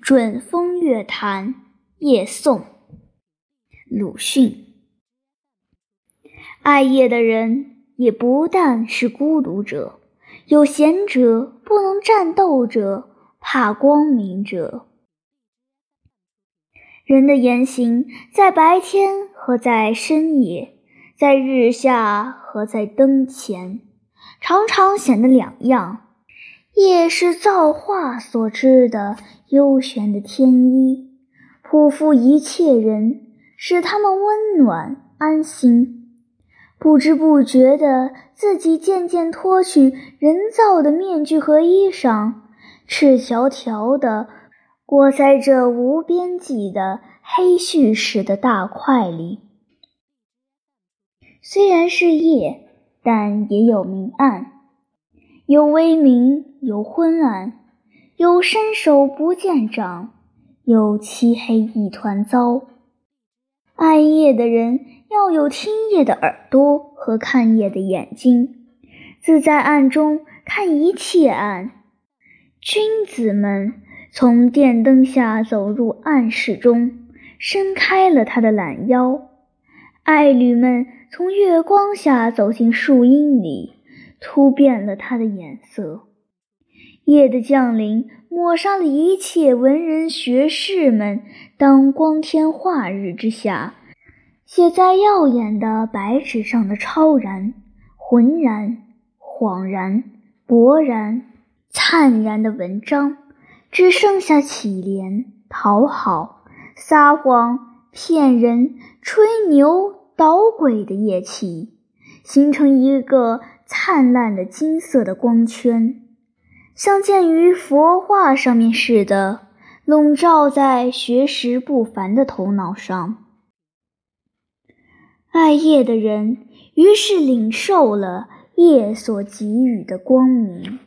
准风月潭夜颂，鲁迅。爱夜的人也不但是孤独者，有闲者，不能战斗者，怕光明者。人的言行，在白天和在深夜，在日下和在灯前，常常显得两样。夜是造化所知的幽玄的天衣，匍匐一切人，使他们温暖安心。不知不觉的，自己渐渐脱去人造的面具和衣裳，赤条条的裹在这无边际的黑絮似的大块里。虽然是夜，但也有明暗。有微明，有昏暗，有伸手不见掌，有漆黑一团糟。爱夜的人要有听夜的耳朵和看夜的眼睛，自在暗中看一切暗。君子们从电灯下走入暗室中，伸开了他的懒腰；爱侣们从月光下走进树荫里。突变了他的颜色。夜的降临，抹杀了一切文人学士们当光天化日之下写在耀眼的白纸上的超然、浑然、恍然、勃然、灿然的文章，只剩下乞怜、讨好、撒谎、骗人、吹牛、捣鬼的夜气，形成一个。灿烂的金色的光圈，像建于佛画上面似的，笼罩在学识不凡的头脑上。爱夜的人于是领受了夜所给予的光明。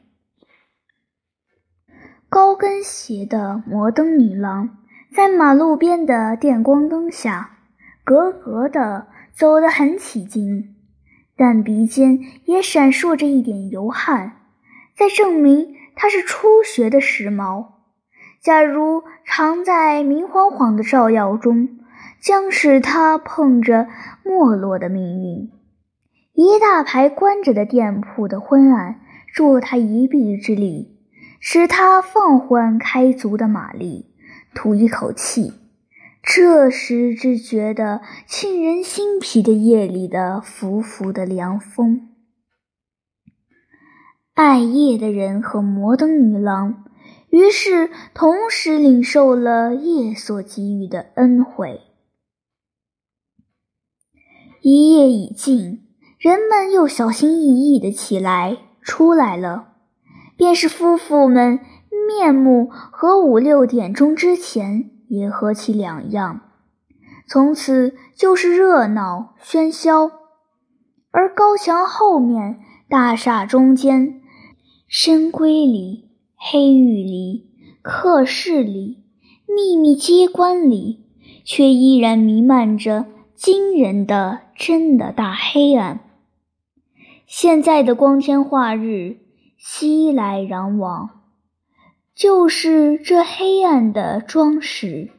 高跟鞋的摩登女郎在马路边的电光灯下，格格的走得很起劲。但鼻尖也闪烁着一点油汗，在证明他是初学的时髦。假如常在明晃晃的照耀中，将使他碰着没落的命运。一大排关着的店铺的昏暗，助他一臂之力，使他放缓开足的马力，吐一口气。这时只觉得沁人心脾的夜里的拂拂的凉风。爱夜的人和摩登女郎，于是同时领受了夜所给予的恩惠。一夜已尽，人们又小心翼翼的起来，出来了，便是夫妇们面目和五六点钟之前。也和其两样，从此就是热闹喧嚣。而高墙后面、大厦中间、深闺里、黑狱里、客室里、秘密机关里，却依然弥漫着惊人的真的大黑暗。现在的光天化日，熙来攘往。就是这黑暗的装饰，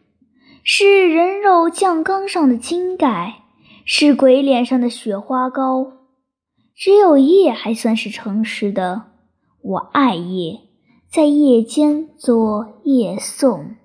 是人肉酱缸上的金盖，是鬼脸上的雪花膏。只有夜还算是诚实的，我爱夜，在夜间做夜颂。